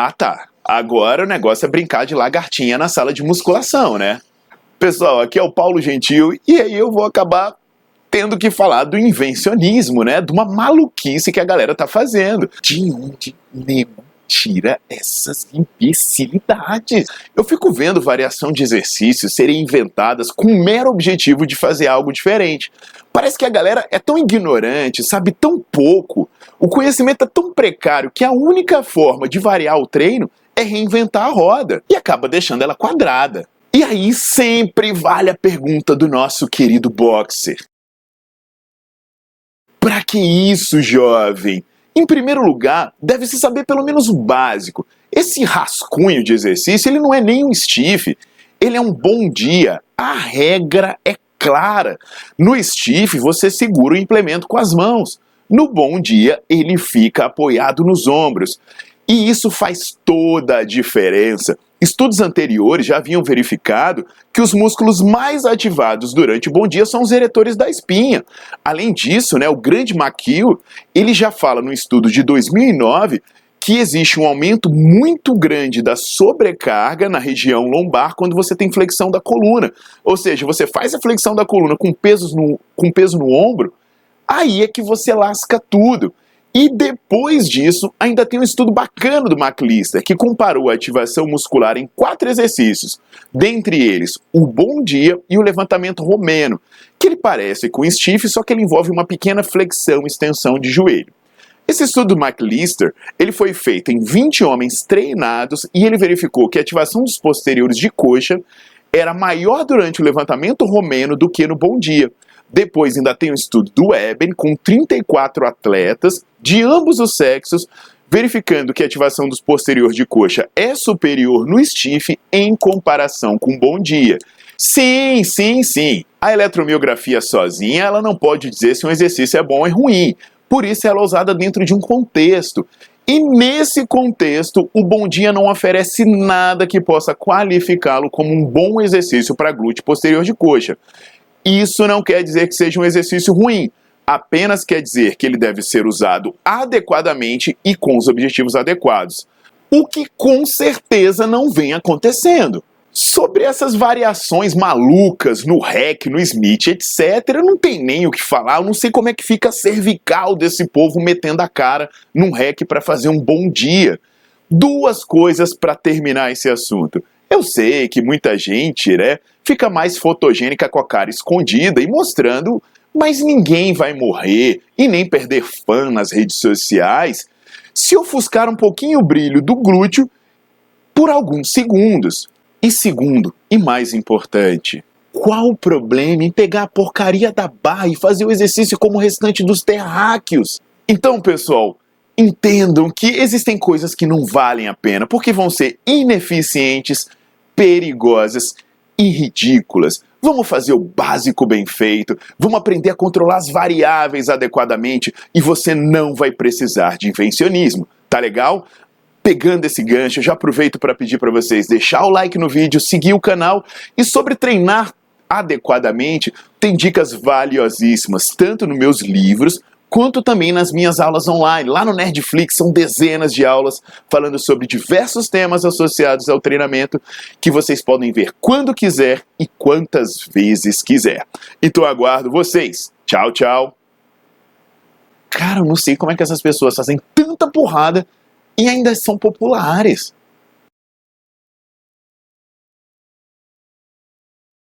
Ah tá, agora o negócio é brincar de lagartinha na sala de musculação, né? Pessoal, aqui é o Paulo Gentil e aí eu vou acabar tendo que falar do invencionismo, né? De uma maluquice que a galera tá fazendo. De onde nego tira essas imbecilidades? Eu fico vendo variação de exercícios serem inventadas com o mero objetivo de fazer algo diferente. Parece que a galera é tão ignorante, sabe tão pouco, o conhecimento é tão precário que a única forma de variar o treino é reinventar a roda e acaba deixando ela quadrada. E aí sempre vale a pergunta do nosso querido boxer. Para que isso, jovem? Em primeiro lugar, deve-se saber pelo menos o básico. Esse rascunho de exercício, ele não é nem um stiff, ele é um bom dia. A regra é clara. No stiff, você segura o implemento com as mãos. No bom dia, ele fica apoiado nos ombros. E isso faz toda a diferença. Estudos anteriores já haviam verificado que os músculos mais ativados durante o bom dia são os eretores da espinha. Além disso, né, o grande McKeown, ele já fala no estudo de 2009 que existe um aumento muito grande da sobrecarga na região lombar quando você tem flexão da coluna. Ou seja, você faz a flexão da coluna com, pesos no, com peso no ombro, aí é que você lasca tudo. E depois disso, ainda tem um estudo bacana do McLister, que comparou a ativação muscular em quatro exercícios, dentre eles o bom dia e o levantamento romeno, que ele parece com o stiff, só que ele envolve uma pequena flexão e extensão de joelho. Esse estudo do McLister, ele foi feito em 20 homens treinados e ele verificou que a ativação dos posteriores de coxa era maior durante o levantamento romeno do que no bom dia. Depois ainda tem um estudo do Eben com 34 atletas de ambos os sexos, verificando que a ativação dos posteriores de coxa é superior no stiff em comparação com bom dia. Sim, sim, sim. A eletromiografia sozinha, ela não pode dizer se um exercício é bom ou ruim. Por isso ela é usada dentro de um contexto. E nesse contexto, o bom dia não oferece nada que possa qualificá-lo como um bom exercício para glúteo posterior de coxa. Isso não quer dizer que seja um exercício ruim, apenas quer dizer que ele deve ser usado adequadamente e com os objetivos adequados. O que com certeza não vem acontecendo. Sobre essas variações malucas no REC, no Smith, etc., não tem nem o que falar. Eu não sei como é que fica a cervical desse povo metendo a cara num REC para fazer um bom dia. Duas coisas para terminar esse assunto. Eu sei que muita gente, né, fica mais fotogênica com a cara escondida e mostrando, mas ninguém vai morrer e nem perder fã nas redes sociais se ofuscar um pouquinho o brilho do glúteo por alguns segundos. E segundo, e mais importante, qual o problema em pegar a porcaria da barra e fazer o exercício como o restante dos terráqueos? Então, pessoal, entendam que existem coisas que não valem a pena porque vão ser ineficientes, perigosas e ridículas. Vamos fazer o básico bem feito, vamos aprender a controlar as variáveis adequadamente e você não vai precisar de invencionismo. Tá legal? pegando esse gancho, já aproveito para pedir para vocês deixar o like no vídeo, seguir o canal e sobre treinar adequadamente, tem dicas valiosíssimas, tanto nos meus livros quanto também nas minhas aulas online. Lá no Nerdflix são dezenas de aulas falando sobre diversos temas associados ao treinamento que vocês podem ver quando quiser e quantas vezes quiser. Então aguardo vocês. Tchau, tchau. Cara, eu não sei como é que essas pessoas fazem tanta porrada e ainda são populares.